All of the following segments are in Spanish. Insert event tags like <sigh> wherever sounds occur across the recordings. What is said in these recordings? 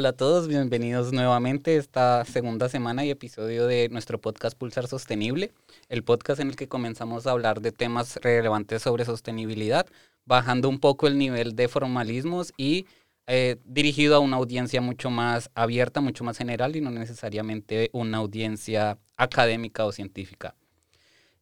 Hola a todos, bienvenidos nuevamente a esta segunda semana y episodio de nuestro podcast Pulsar Sostenible, el podcast en el que comenzamos a hablar de temas relevantes sobre sostenibilidad, bajando un poco el nivel de formalismos y eh, dirigido a una audiencia mucho más abierta, mucho más general y no necesariamente una audiencia académica o científica.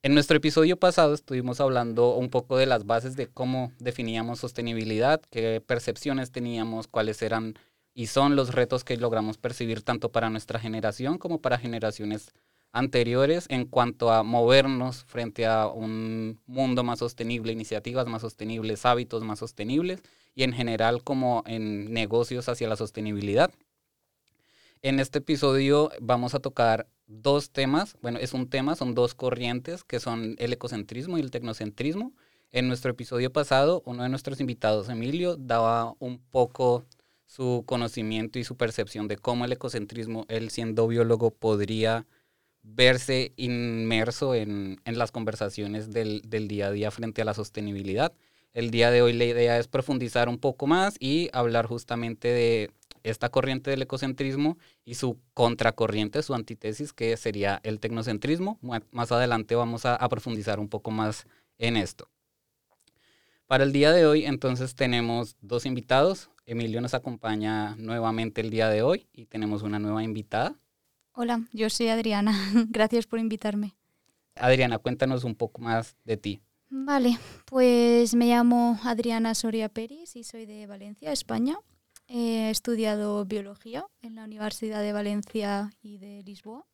En nuestro episodio pasado estuvimos hablando un poco de las bases de cómo definíamos sostenibilidad, qué percepciones teníamos, cuáles eran y son los retos que logramos percibir tanto para nuestra generación como para generaciones anteriores en cuanto a movernos frente a un mundo más sostenible, iniciativas más sostenibles, hábitos más sostenibles y en general como en negocios hacia la sostenibilidad. En este episodio vamos a tocar dos temas, bueno, es un tema, son dos corrientes que son el ecocentrismo y el tecnocentrismo. En nuestro episodio pasado, uno de nuestros invitados, Emilio, daba un poco su conocimiento y su percepción de cómo el ecocentrismo, él siendo biólogo, podría verse inmerso en, las conversaciones del, del, día a día frente a la sostenibilidad. El día de hoy la idea es profundizar un poco más y hablar justamente de esta corriente del ecocentrismo y su contracorriente, su antítesis, que sería el tecnocentrismo. Más adelante vamos a, a profundizar un poco más en esto. Para el día de hoy, entonces, tenemos dos invitados. Emilio nos acompaña nuevamente el día de hoy y tenemos una nueva invitada. Hola, yo soy Adriana. <laughs> Gracias por invitarme. Adriana, cuéntanos un poco más de ti. Vale, pues me llamo Adriana Soria Peris y soy de Valencia, España. He estudiado biología en la Universidad de Valencia y de Lisboa.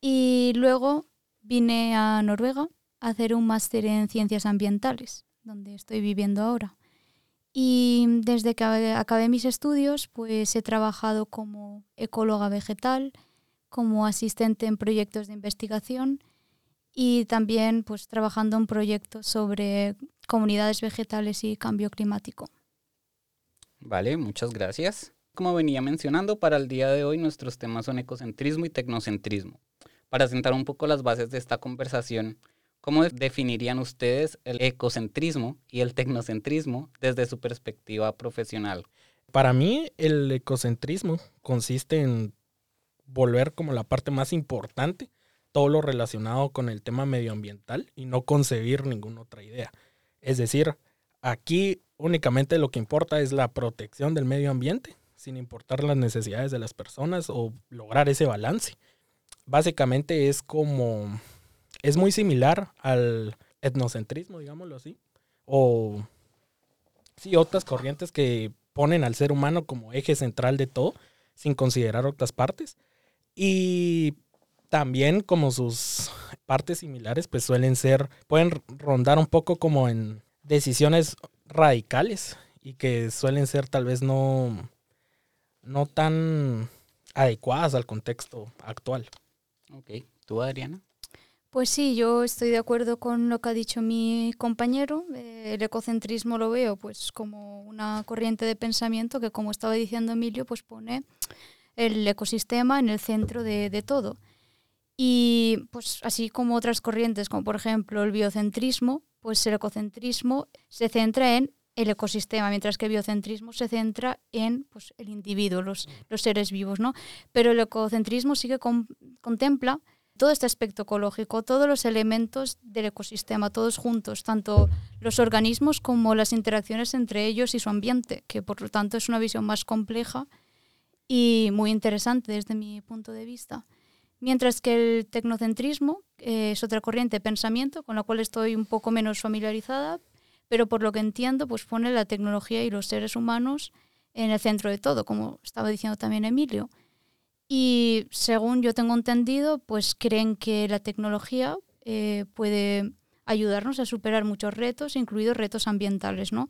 Y luego vine a Noruega a hacer un máster en ciencias ambientales, donde estoy viviendo ahora. Y desde que acabé mis estudios, pues he trabajado como ecóloga vegetal, como asistente en proyectos de investigación y también pues trabajando en proyectos sobre comunidades vegetales y cambio climático. Vale, muchas gracias. Como venía mencionando, para el día de hoy nuestros temas son ecocentrismo y tecnocentrismo. Para sentar un poco las bases de esta conversación, ¿cómo definirían ustedes el ecocentrismo y el tecnocentrismo desde su perspectiva profesional? Para mí, el ecocentrismo consiste en volver como la parte más importante todo lo relacionado con el tema medioambiental y no concebir ninguna otra idea. Es decir, aquí únicamente lo que importa es la protección del medio ambiente, sin importar las necesidades de las personas o lograr ese balance. Básicamente es como, es muy similar al etnocentrismo, digámoslo así, o sí, otras corrientes que ponen al ser humano como eje central de todo, sin considerar otras partes. Y también como sus partes similares, pues suelen ser, pueden rondar un poco como en decisiones radicales y que suelen ser tal vez no, no tan adecuadas al contexto actual. Ok, ¿tú Adriana? Pues sí, yo estoy de acuerdo con lo que ha dicho mi compañero. El ecocentrismo lo veo pues como una corriente de pensamiento que, como estaba diciendo Emilio, pues pone el ecosistema en el centro de, de todo. Y pues así como otras corrientes, como por ejemplo el biocentrismo, pues el ecocentrismo se centra en el ecosistema, mientras que el biocentrismo se centra en pues, el individuo, los, los, seres vivos, ¿no? Pero el ecocentrismo sí que contempla todo este aspecto ecológico, todos los elementos del ecosistema, todos juntos, tanto los organismos como las interacciones entre ellos y su ambiente, que por lo tanto es una visión más compleja y muy interesante desde mi punto de vista. Mientras que el tecnocentrismo eh, es otra corriente de pensamiento con la cual estoy un poco menos familiarizada, pero por lo que entiendo, pues pone la tecnología y los seres humanos en el centro de todo, como estaba diciendo también Emilio. Y según yo tengo entendido, pues creen que la tecnología eh, puede ayudarnos a superar muchos retos, incluidos retos ambientales, ¿no?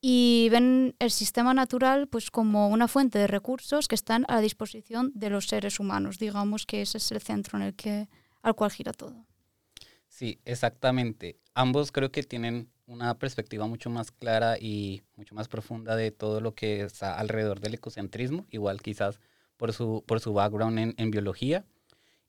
y ven el sistema natural pues como una fuente de recursos que están a la disposición de los seres humanos. Digamos que ese es el centro en el que al cual gira todo. Sí, exactamente. Ambos creo que tienen una perspectiva mucho más clara y mucho más profunda de todo lo que está alrededor del ecocentrismo, igual quizás por su, por su background en, biología.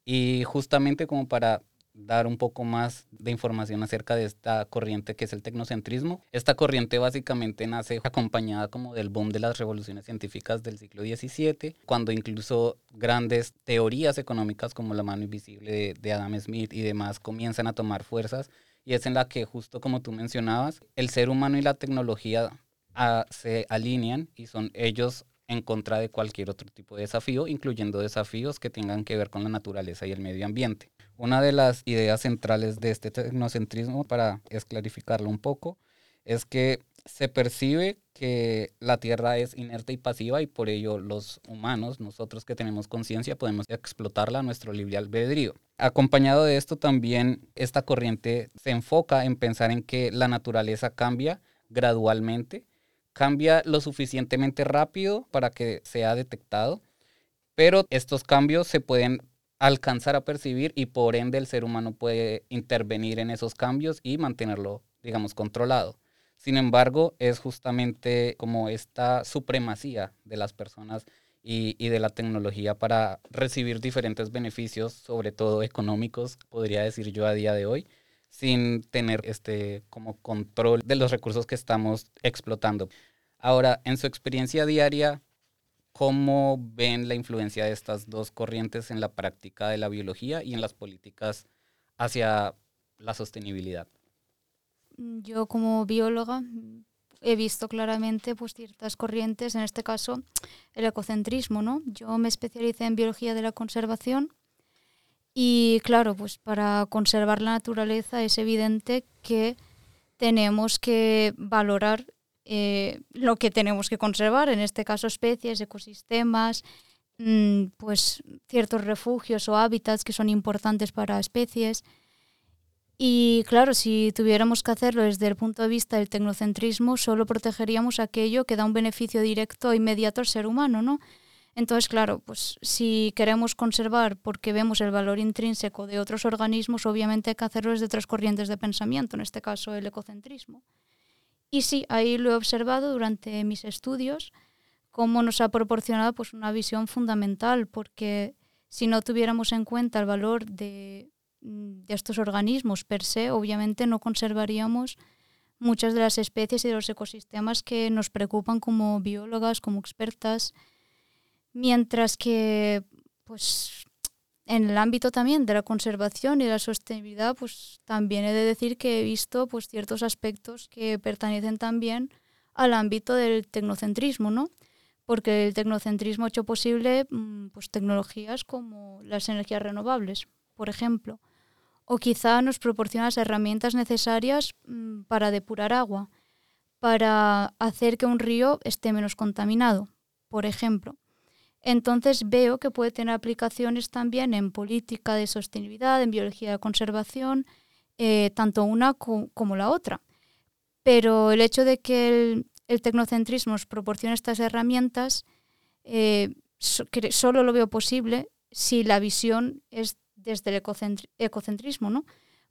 Y justamente como para dar un poco más de información acerca de esta corriente que es el tecnocentrismo. Esta corriente básicamente nace acompañada como del boom de las revoluciones científicas del siglo XVII, cuando incluso grandes teorías económicas como la mano invisible de, Adam Smith y demás comienzan a tomar fuerzas y es en la que justo como tú mencionabas, el ser humano y la tecnología ah, se alinean y son ellos en contra de cualquier otro tipo de desafío, incluyendo desafíos que tengan que ver con la naturaleza y el medio ambiente. Una de las ideas centrales de este tecnocentrismo, para esclarificarlo un poco, es que se percibe que la Tierra es inerte y pasiva y por ello los humanos, nosotros que tenemos conciencia, podemos explotarla a nuestro libre albedrío. Acompañado de esto también, esta corriente se enfoca en pensar en que la naturaleza cambia gradualmente cambia lo suficientemente rápido para que sea detectado, pero estos cambios se pueden alcanzar a percibir y por ende el ser humano puede intervenir en esos cambios y mantenerlo, digamos, controlado. Sin embargo, es justamente como esta supremacía de las personas y, y, de la tecnología para recibir diferentes beneficios, sobre todo económicos, podría decir yo a día de hoy, sin tener este como control de los recursos que estamos explotando. Ahora, en su experiencia diaria, ¿cómo ven la influencia de estas dos corrientes en la práctica de la biología y en las políticas hacia la sostenibilidad? Yo como bióloga he visto claramente pues, ciertas corrientes, en este caso el ecocentrismo. ¿no? Yo me especialicé en biología de la conservación y claro, pues para conservar la naturaleza es evidente que tenemos que valorar eh, lo que tenemos que conservar, en este caso especies, ecosistemas, mm, pues ciertos refugios o hábitats que son importantes para especies. Y claro, si tuviéramos que hacerlo desde el punto de vista del tecnocentrismo, solo protegeríamos aquello que da un beneficio directo e inmediato al ser humano, ¿no? Entonces, claro, pues si queremos conservar porque vemos el valor intrínseco de otros organismos, obviamente hay que hacerlo desde otras corrientes de pensamiento, en este caso el ecocentrismo. Y sí, ahí lo he observado durante mis estudios, cómo nos ha proporcionado pues, una visión fundamental, porque si no tuviéramos en cuenta el valor de, mm, de estos organismos per se, obviamente no conservaríamos muchas de las especies y de los ecosistemas que nos preocupan como biólogas, como expertas, mientras que pues en el ámbito también de la conservación y la sostenibilidad, pues también he de decir que he visto pues ciertos aspectos que pertenecen también al ámbito del tecnocentrismo, ¿no? Porque el tecnocentrismo ha hecho posible mm, pues, tecnologías como las energías renovables, por ejemplo, o quizá nos proporciona las herramientas necesarias mm, para depurar agua, para hacer que un río esté menos contaminado, por ejemplo. Entonces veo que puede tener aplicaciones también en política de sostenibilidad, en biología de conservación, eh, tanto una como la otra. Pero el hecho de que el, tecnocentrismo nos proporcione estas herramientas, eh, solo lo veo posible si la visión es desde el ecocentrismo, ¿no?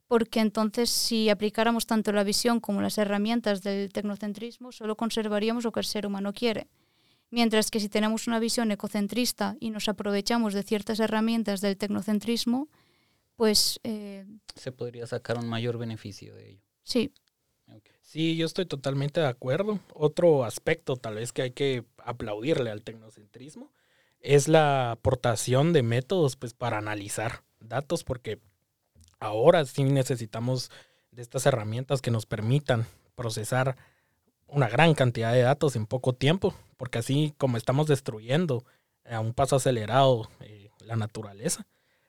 Porque entonces si aplicáramos tanto la visión como las herramientas del tecnocentrismo, solo conservaríamos lo que el ser humano quiere. Mientras que si tenemos una visión ecocentrista y nos aprovechamos de ciertas herramientas del tecnocentrismo, pues... Eh, Se podría sacar un mayor beneficio de ello. Sí. Sí, yo estoy totalmente de acuerdo. Otro aspecto tal vez que hay que aplaudirle al tecnocentrismo es la aportación de métodos pues, para analizar datos, porque ahora sí necesitamos de estas herramientas que nos permitan procesar una gran cantidad de datos en poco tiempo, porque así como estamos destruyendo a un paso acelerado eh, la naturaleza,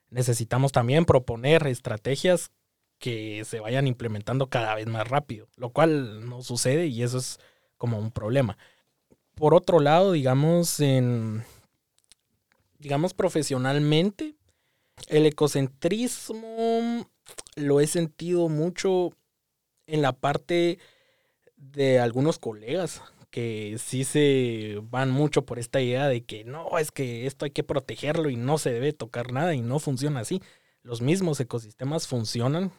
necesitamos también proponer estrategias que se vayan implementando cada vez más rápido, lo cual no sucede y eso es como un problema. Por otro lado, digamos, en, digamos profesionalmente, el ecocentrismo lo he sentido mucho en la parte de algunos colegas que sí se van mucho por esta idea de que no, es que esto hay que protegerlo y no se debe tocar nada y no funciona así. Los mismos ecosistemas funcionan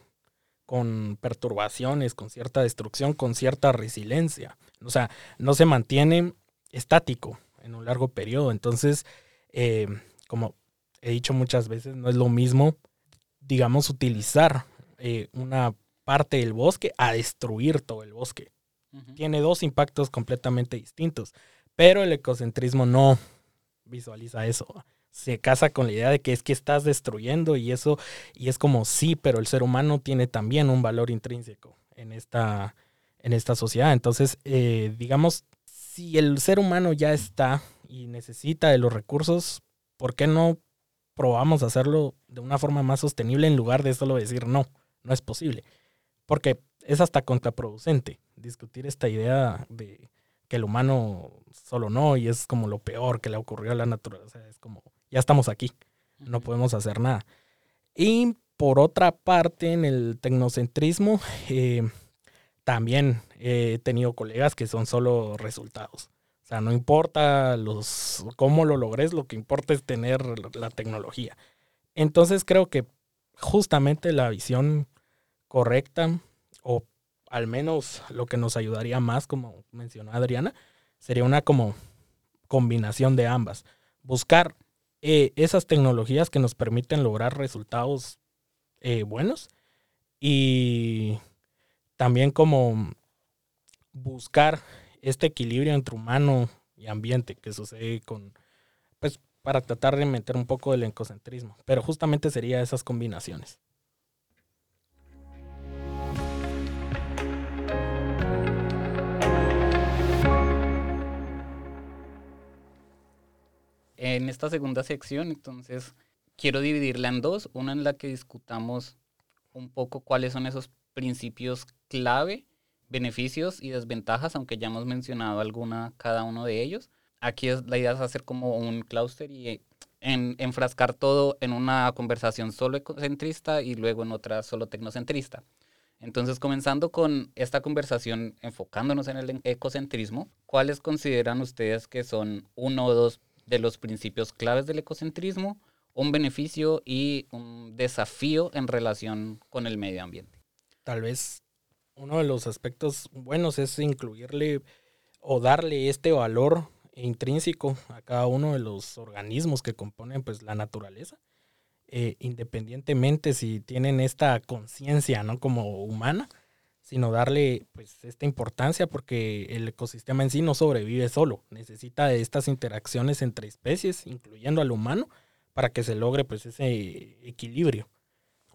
con perturbaciones, con cierta destrucción, con cierta resiliencia. O sea, no se mantiene estático en un largo periodo. Entonces, eh, como he dicho muchas veces, no es lo mismo digamos, utilizar eh, una parte del bosque a destruir todo el bosque. Tiene dos impactos completamente distintos, pero el ecocentrismo no visualiza eso. Se casa con la idea de que es que estás destruyendo y eso, y es como sí, pero el ser humano tiene también un valor intrínseco en esta, en esta sociedad. Entonces, eh, digamos, si el ser humano ya está y necesita de los recursos, ¿por qué no probamos hacerlo de una forma más sostenible en lugar de solo decir no, no es posible? Porque es hasta contraproducente discutir esta idea de que el humano solo no y es como lo peor que le ocurrió a la naturaleza. es como, ya estamos aquí, no podemos hacer nada. Y por otra parte, en el tecnocentrismo, <laughs> eh, también he tenido colegas que son solo resultados. O sea, no importa los, cómo lo logres, lo que importa es tener la tecnología. Entonces creo que justamente la visión correcta o al menos lo que nos ayudaría más, como mencionó Adriana, sería una como combinación de ambas. Buscar eh, esas tecnologías que nos permiten lograr resultados eh, buenos y también como buscar este equilibrio entre humano y ambiente que sucede con, pues para tratar de meter un poco del ecocentrismo, pero justamente sería esas combinaciones. En esta segunda sección, entonces, quiero dividirla en dos. Una en la que discutamos un poco cuáles son esos principios clave, beneficios y desventajas, aunque ya hemos mencionado alguna cada uno de ellos. Aquí es, la idea es hacer como un clúster y en, enfrascar todo en una conversación solo ecocentrista y luego en otra solo tecnocentrista. Entonces, comenzando con esta conversación enfocándonos en el ecocentrismo, ¿cuáles consideran ustedes que son uno o dos de los principios claves del ecocentrismo, un beneficio y un desafío en relación con el medio ambiente. Tal vez uno de los aspectos buenos es incluirle o darle este valor intrínseco a cada uno de los organismos que componen pues la naturaleza, eh, independientemente si tienen esta conciencia no como humana, sino darle pues esta importancia porque el ecosistema en sí no sobrevive solo, necesita de estas interacciones entre especies, incluyendo al humano, para que se logre pues ese equilibrio.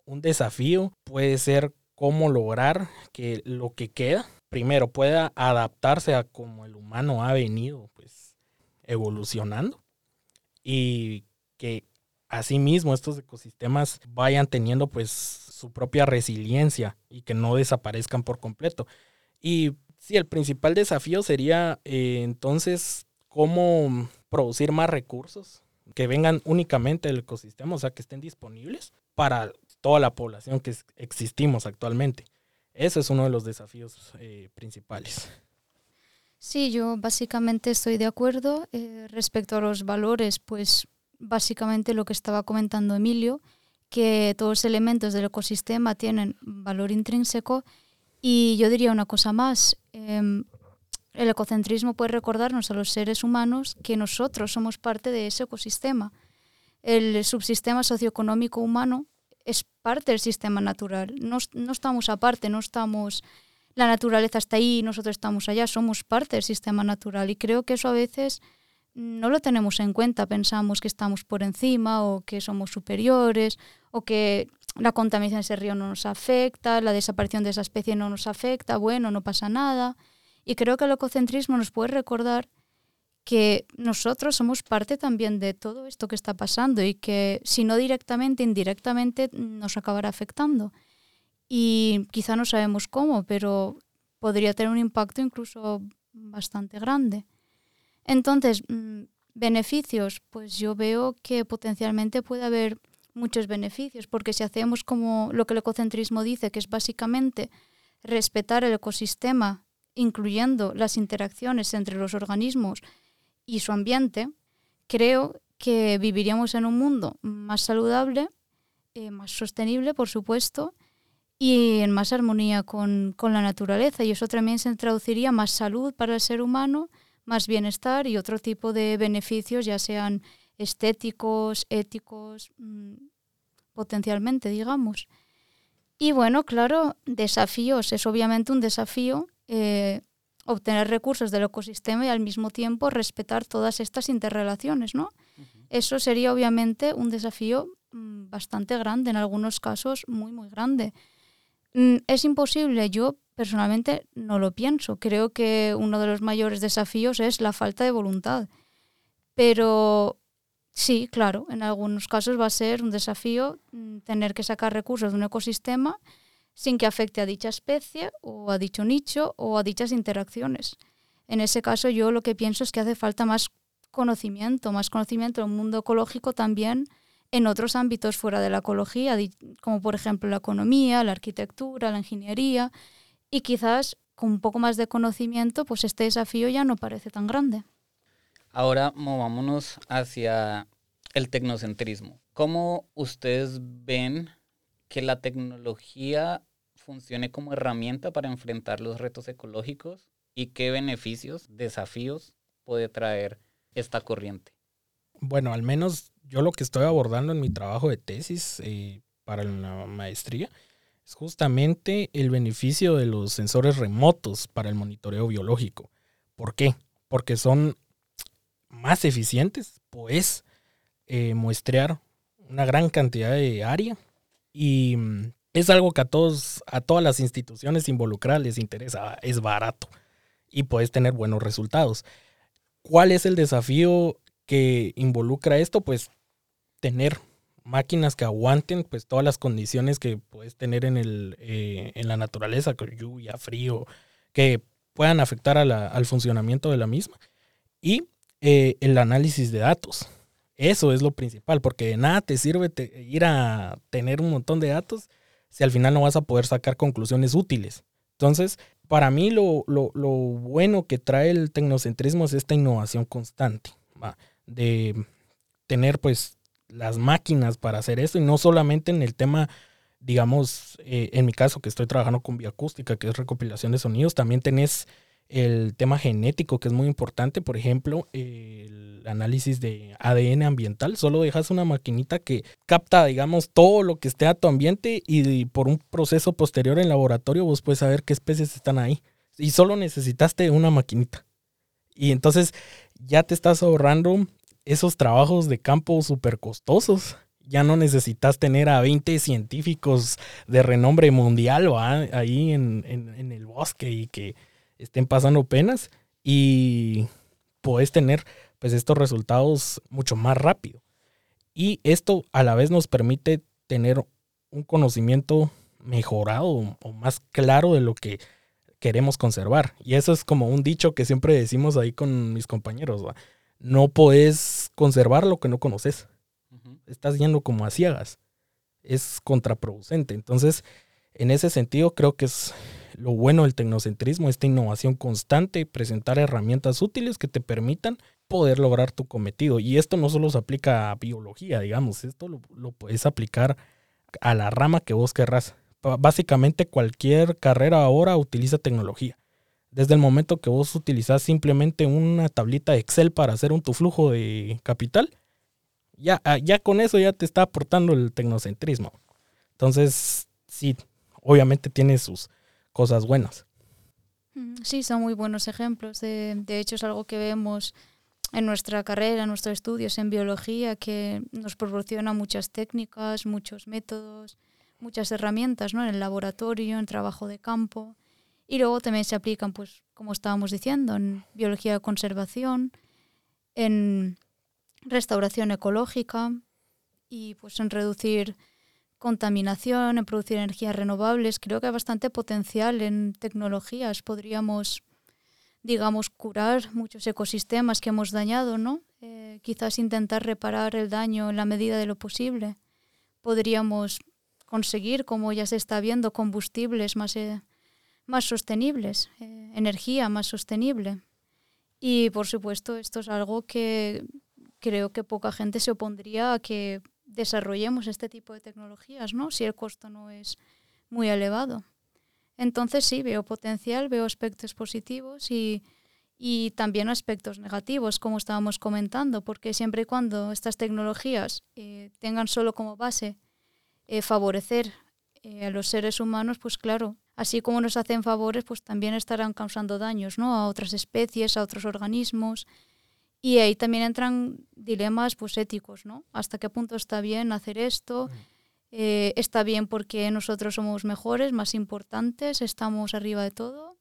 Un desafío puede ser cómo lograr que lo que queda primero pueda adaptarse a como el humano ha venido pues evolucionando y que asimismo estos ecosistemas vayan teniendo pues su propia resiliencia y que no desaparezcan por completo. Y sí, el principal desafío sería eh, entonces cómo producir más recursos que vengan únicamente del ecosistema, o sea, que estén disponibles para toda la población que existimos actualmente. Ese es uno de los desafíos eh, principales. Sí, yo básicamente estoy de acuerdo. Eh, respecto a los valores, pues básicamente lo que estaba comentando Emilio, que todos los elementos del ecosistema tienen valor intrínseco. Y yo diría una cosa más, em, el ecocentrismo puede recordarnos a los seres humanos que nosotros somos parte de ese ecosistema. El subsistema socioeconómico humano es parte del sistema natural. No, no estamos aparte, no estamos... La naturaleza está ahí, nosotros estamos allá, somos parte del sistema natural. Y creo que eso a veces no lo tenemos en cuenta, pensamos que estamos por encima o que somos superiores o que la contaminación de ese río no nos afecta, la desaparición de esa especie no nos afecta, bueno, no pasa nada. Y creo que el ecocentrismo nos puede recordar que nosotros somos parte también de todo esto que está pasando y que si no directamente, indirectamente nos acabará afectando. Y quizá no sabemos cómo, pero podría tener un impacto incluso bastante grande. Entonces, mm, beneficios, pues yo veo que potencialmente puede haber muchos beneficios, porque si hacemos como lo que el ecocentrismo dice, que es básicamente respetar el ecosistema, incluyendo las interacciones entre los organismos y su ambiente, creo que viviríamos en un mundo más saludable, eh, más sostenible, por supuesto, y en más armonía con, con la naturaleza. Y eso también se traduciría más salud para el ser humano, más bienestar y otro tipo de beneficios, ya sean estéticos, éticos, mm, potencialmente, digamos. Y bueno, claro, desafíos. Es obviamente un desafío eh, obtener recursos del ecosistema y al mismo tiempo respetar todas estas interrelaciones, ¿no? Eso sería obviamente un desafío mm, bastante grande, en algunos casos muy, muy grande. Mm, ¿Es imposible? Yo personalmente no lo pienso. Creo que uno de los mayores desafíos es la falta de voluntad. Pero sí, claro, en algunos casos va a ser un desafío mm, tener que sacar recursos de un ecosistema sin que afecte a dicha especie o a dicho nicho o a dichas interacciones. En ese caso yo lo que pienso es que hace falta más conocimiento, más conocimiento del mundo ecológico también en otros ámbitos fuera de la ecología, como por ejemplo la economía, la arquitectura, la ingeniería, y quizás con un poco más de conocimiento, pues este desafío ya no parece tan grande. Ahora movámonos hacia el tecnocentrismo. ¿Cómo ustedes ven que la tecnología funcione como herramienta para enfrentar los retos ecológicos y qué beneficios, desafíos puede traer esta corriente? Bueno, al menos yo lo que estoy abordando en mi trabajo de tesis eh, para la maestría es justamente el beneficio de los sensores remotos para el monitoreo biológico. ¿Por qué? Porque son más eficientes, pues eh, muestrear una gran cantidad de área y mm, es algo que a todos, a todas las instituciones involucradas les interesa, es barato y puedes tener buenos resultados. ¿Cuál es el desafío que involucra esto? Pues tener máquinas que aguanten pues todas las condiciones que puedes tener en, el, eh, en la naturaleza, con lluvia, frío, que puedan afectar al funcionamiento de la misma. Y eh, el análisis de datos. Eso es lo principal, porque de nada te sirve ir a tener un montón de datos si al final no vas a poder sacar conclusiones útiles. Entonces, para mí lo, bueno que trae el tecnocentrismo es esta innovación constante, de tener pues las máquinas para hacer esto y no solamente en el tema, digamos, eh, en mi caso que estoy trabajando con bioacústica, que es recopilación de sonidos, también tenés el tema genético, que es muy importante, por ejemplo, el análisis de ADN ambiental, solo dejas una maquinita que capta, digamos, todo lo que esté a tu ambiente y por un proceso posterior en laboratorio vos puedes saber qué especies están ahí. Y solo necesitaste una maquinita. Y entonces ya te estás ahorrando esos trabajos de campo súper costosos. Ya no necesitas tener a 20 científicos de renombre mundial ahí en, en el bosque y que estén pasando penas y puedes tener pues estos resultados mucho más rápido. Y esto a la vez nos permite tener un conocimiento mejorado o más claro de lo que queremos conservar. Y eso es como un dicho que siempre decimos ahí con mis compañeros. No puedes conservar lo que no conoces. Estás yendo como a ciegas. Es contraproducente. Entonces, en ese sentido, creo que es lo bueno del tecnocentrismo, esta innovación constante, presentar herramientas útiles que te permitan poder lograr tu cometido. Y esto no solo se aplica a biología, digamos, esto lo, puedes aplicar a la rama que vos querrás. Básicamente cualquier carrera ahora utiliza tecnología. Desde el momento que vos utilizás simplemente una tablita Excel para hacer un tu flujo de capital, ya, ah, ya con eso ya te está aportando el tecnocentrismo. Entonces, sí, obviamente tiene sus, cosas buenas. Mm, sí, son muy buenos ejemplos. De, hecho, es algo que vemos en nuestra carrera, en nuestros estudios en biología, que nos proporciona muchas técnicas, muchos métodos, muchas herramientas ¿no? en el laboratorio, en trabajo de campo. Y luego también se aplican, pues, como estábamos diciendo, en biología de conservación, en restauración ecológica y pues en reducir contaminación, en producir energías renovables. Creo que hay bastante potencial en tecnologías. Podríamos, digamos, curar muchos ecosistemas que hemos dañado, ¿no? Eh, quizás intentar reparar el daño en la medida de lo posible. Podríamos conseguir, como ya se está viendo, combustibles más, eh, más sostenibles, eh, energía más sostenible. Y por supuesto, esto es algo que creo que poca gente se opondría a que desarrollemos este tipo de tecnologías, ¿no? Si el costo no es muy elevado. Entonces sí, veo potencial, veo aspectos positivos y, también aspectos negativos, como estábamos comentando, porque siempre y cuando estas tecnologías eh, tengan solo como base eh, favorecer eh, a los seres humanos, pues claro, así como nos hacen favores, pues también estarán causando daños ¿no? a otras especies, a otros organismos. Y ahí también entran dilemas pues, éticos, ¿no? ¿Hasta qué punto está bien hacer esto? Mm. Eh, ¿Está bien porque nosotros somos mejores, más importantes, estamos arriba de todo?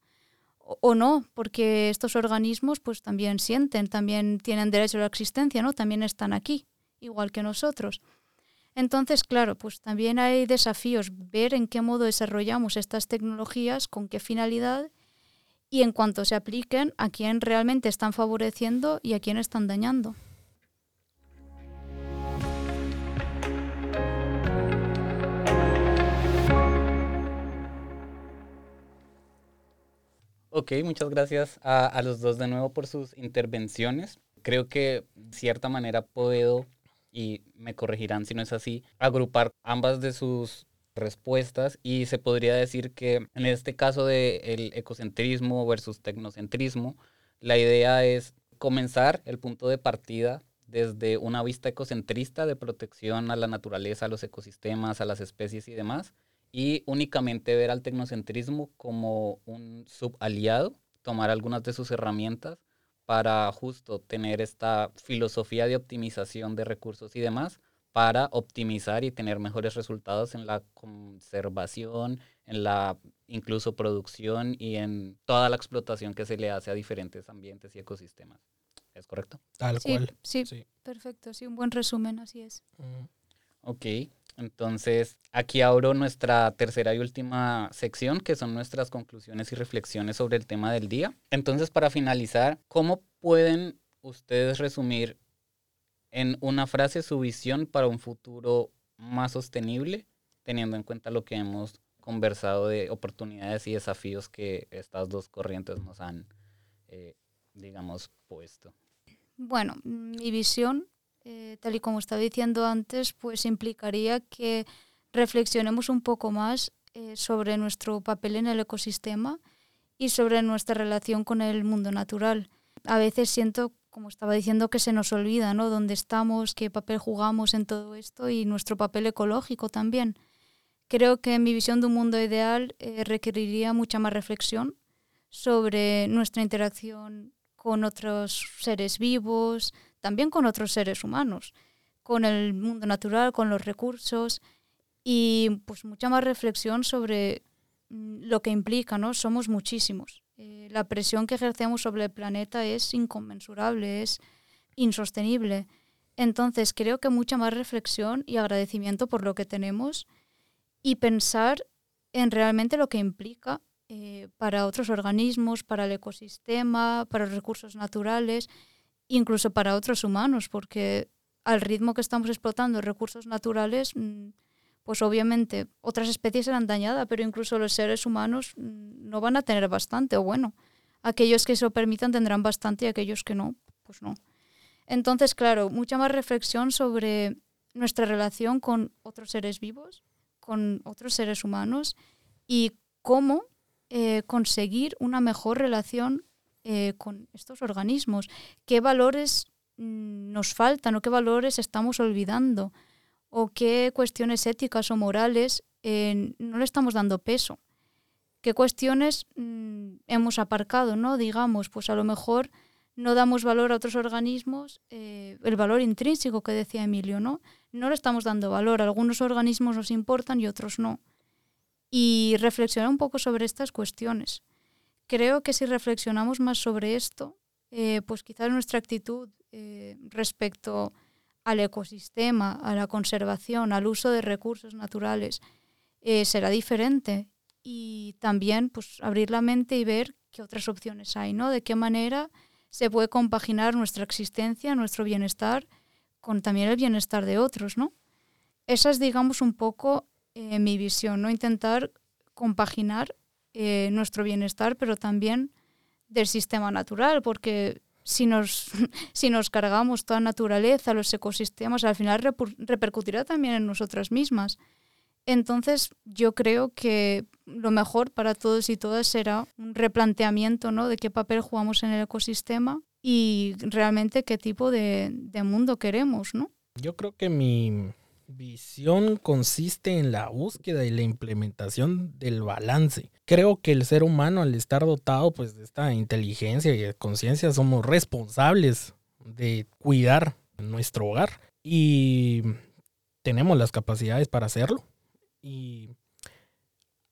O, o no, porque estos organismos pues también sienten, también tienen derecho a la existencia, ¿no? También están aquí, igual que nosotros. Entonces, claro, pues también hay desafíos, ver en qué modo desarrollamos estas tecnologías, con qué finalidad y en cuanto se apliquen, a quién realmente están favoreciendo y a quién están dañando. Ok, muchas gracias a, a los dos de nuevo por sus intervenciones. Creo que de cierta manera puedo, y me corregirán si no es así, agrupar ambas de sus respuestas y se podría decir que en este caso del ecocentrismo versus tecnocentrismo, la idea es comenzar el punto de partida desde una vista ecocentrista de protección a la naturaleza, a los ecosistemas, a las especies y demás, y únicamente ver al tecnocentrismo como un subaliado, tomar algunas de sus herramientas para justo tener esta filosofía de optimización de recursos y demás para optimizar y tener mejores resultados en la conservación, en la incluso producción y en toda la explotación que se le hace a diferentes ambientes y ecosistemas. ¿Es correcto? Tal Sí, cual. sí, Sí. perfecto, sí, un buen resumen, así es. Mm. Ok, entonces aquí abro nuestra tercera y última sección, que son nuestras conclusiones y reflexiones sobre el tema del día. Entonces, para finalizar, ¿cómo pueden ustedes resumir en una frase su visión para un futuro más sostenible, teniendo en cuenta lo que hemos conversado de oportunidades y desafíos que estas dos corrientes nos han, eh, digamos, puesto? Bueno, mi visión, eh, tal y como estaba diciendo antes, pues implicaría que reflexionemos un poco más eh, sobre nuestro papel en el ecosistema y sobre nuestra relación con el mundo natural. A veces siento, como estaba diciendo, que se nos olvida, ¿no? Dónde estamos, qué papel jugamos en todo esto y nuestro papel ecológico también. Creo que mi visión de un mundo ideal eh, requeriría mucha más reflexión sobre nuestra interacción con otros seres vivos, también con otros seres humanos, con el mundo natural, con los recursos y pues mucha más reflexión sobre mm, lo que implica, ¿no? Somos muchísimos. Eh, la presión que ejercemos sobre el planeta es inconmensurable, es insostenible. Entonces creo que mucha más reflexión y agradecimiento por lo que tenemos y pensar en realmente lo que implica eh, para otros organismos, para el ecosistema, para los recursos naturales, incluso para otros humanos, porque al ritmo que estamos explotando recursos naturales, mm, pues obviamente otras especies serán dañadas, pero incluso los seres humanos mm, no van a tener bastante, o bueno, aquellos que se lo permitan tendrán bastante y aquellos que no, pues no. Entonces, claro, mucha más reflexión sobre nuestra relación con otros seres vivos, con otros seres humanos y cómo eh, conseguir una mejor relación eh, con estos organismos. ¿Qué valores mm, nos faltan o qué valores estamos olvidando? ¿O qué cuestiones éticas o morales eh, no le estamos dando peso? ¿Qué cuestiones mm, hemos aparcado? ¿no? Digamos, pues a lo mejor no damos valor a otros organismos, eh, el valor intrínseco que decía Emilio, ¿no? No le estamos dando valor. Algunos organismos nos importan y otros no. Y reflexionar un poco sobre estas cuestiones. Creo que si reflexionamos más sobre esto, eh, pues quizás nuestra actitud eh, respecto al ecosistema, a la conservación, al uso de recursos naturales, eh, será diferente. Y también pues, abrir la mente y ver qué otras opciones hay, ¿no? De qué manera se puede compaginar nuestra existencia, nuestro bienestar, con también el bienestar de otros, ¿no? Esa es, digamos, un poco mi visión, ¿no? Intentar compaginar eh, nuestro bienestar, pero también del sistema natural, porque si nos, <laughs> si nos cargamos toda naturaleza, los ecosistemas, al final repercutirá también en nosotras mismas. Entonces, yo creo que lo mejor para todos y todas será un replanteamiento ¿no? de qué papel jugamos en el ecosistema y realmente qué tipo de, de mundo queremos, ¿no? Yo creo que mi, Visión consiste en la búsqueda y la implementación del balance. Creo que el ser humano al estar dotado pues de esta inteligencia y conciencia somos responsables de cuidar nuestro hogar y tenemos las capacidades para hacerlo y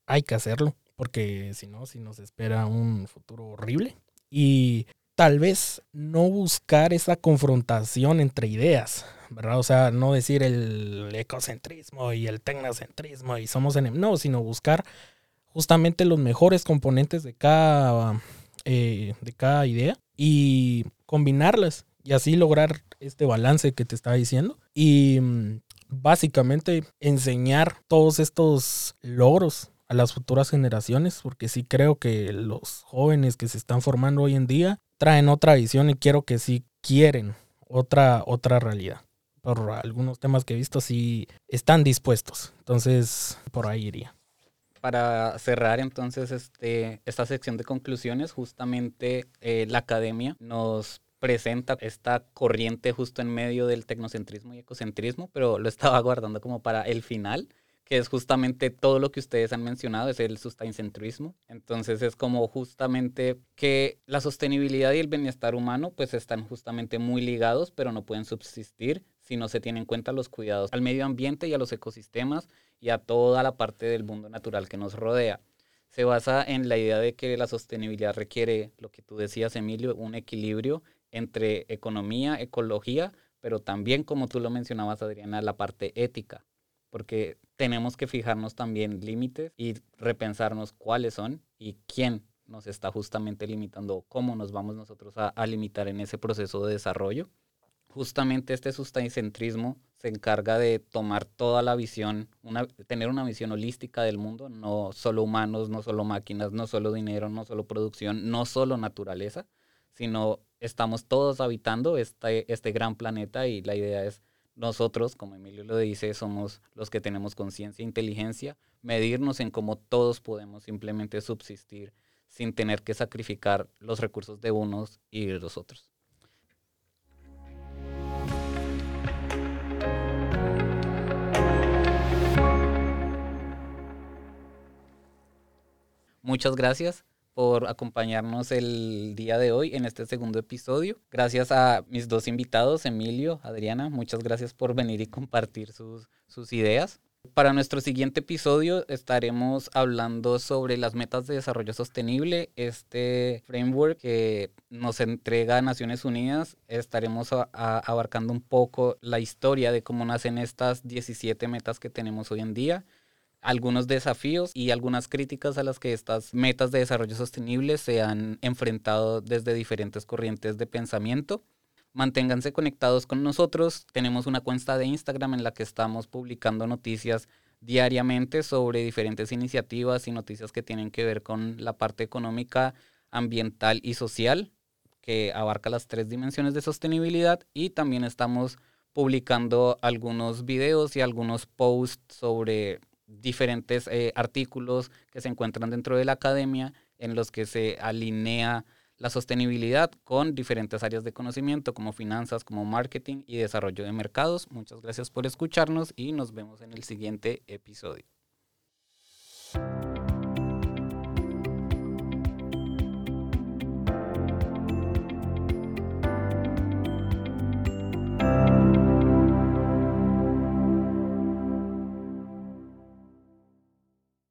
hay que hacerlo porque si no, si nos espera un futuro horrible y tal vez no buscar esa confrontación entre ideas, ¿verdad? O sea, no decir el ecocentrismo y el tecnocentrismo y somos enemigos, no, sino buscar justamente los mejores componentes de cada, eh, de cada idea y combinarlas y así lograr este balance que te estaba diciendo y mm, básicamente enseñar todos estos logros a las futuras generaciones, porque sí creo que los jóvenes que se están formando hoy en día traen otra visión y quiero que sí quieren otra, otra realidad por algunos temas que he visto, sí están dispuestos. Entonces, por ahí iría. Para cerrar entonces este, esta sección de conclusiones, justamente eh, la academia nos presenta esta corriente justo en medio del tecnocentrismo y ecocentrismo, pero lo estaba <laughs> guardando como para el final que es justamente todo lo que ustedes han mencionado, es el sustaincentrismo. Entonces es como justamente que la sostenibilidad y el bienestar humano pues están justamente muy ligados, pero no pueden subsistir si no se tienen en cuenta los cuidados al medio ambiente y a los ecosistemas y a toda la parte del mundo natural que nos rodea. Se basa en la idea de que la sostenibilidad requiere, lo que tú decías, Emilio, un equilibrio entre economía, ecología, pero también, como tú lo mencionabas, Adriana, la parte ética porque tenemos que fijarnos también límites y repensarnos cuáles son y quién nos está justamente limitando, cómo nos vamos nosotros a, limitar en ese proceso de desarrollo. Justamente este sustancentrismo se encarga de tomar toda la visión, tener una visión holística del mundo, no solo humanos, no solo máquinas, no solo dinero, no solo producción, no solo naturaleza, sino estamos todos habitando este, este gran planeta y la idea es nosotros, como Emilio lo dice, somos los que tenemos conciencia e inteligencia, medirnos en cómo todos podemos simplemente subsistir sin tener que sacrificar los recursos de unos y de los otros. Muchas gracias por acompañarnos el día de hoy en este segundo episodio. Gracias a mis dos invitados, Emilio, Adriana, muchas gracias por venir y compartir sus, sus ideas. Para nuestro siguiente episodio estaremos hablando sobre las metas de desarrollo sostenible, este framework que nos entrega Naciones Unidas. Estaremos abarcando un poco la historia de cómo nacen estas 17 metas que tenemos hoy en día algunos desafíos y algunas críticas a las que estas metas de desarrollo sostenible se han enfrentado desde diferentes corrientes de pensamiento. Manténganse conectados con nosotros. Tenemos una cuenta de Instagram en la que estamos publicando noticias diariamente sobre diferentes iniciativas y noticias que tienen que ver con la parte económica, ambiental y social, que abarca las tres dimensiones de sostenibilidad. Y también estamos publicando algunos videos y algunos posts sobre diferentes eh, artículos que se encuentran dentro de la academia en los que se alinea la sostenibilidad con diferentes áreas de conocimiento como finanzas, como marketing y desarrollo de mercados. Muchas gracias por escucharnos y nos vemos en el siguiente episodio.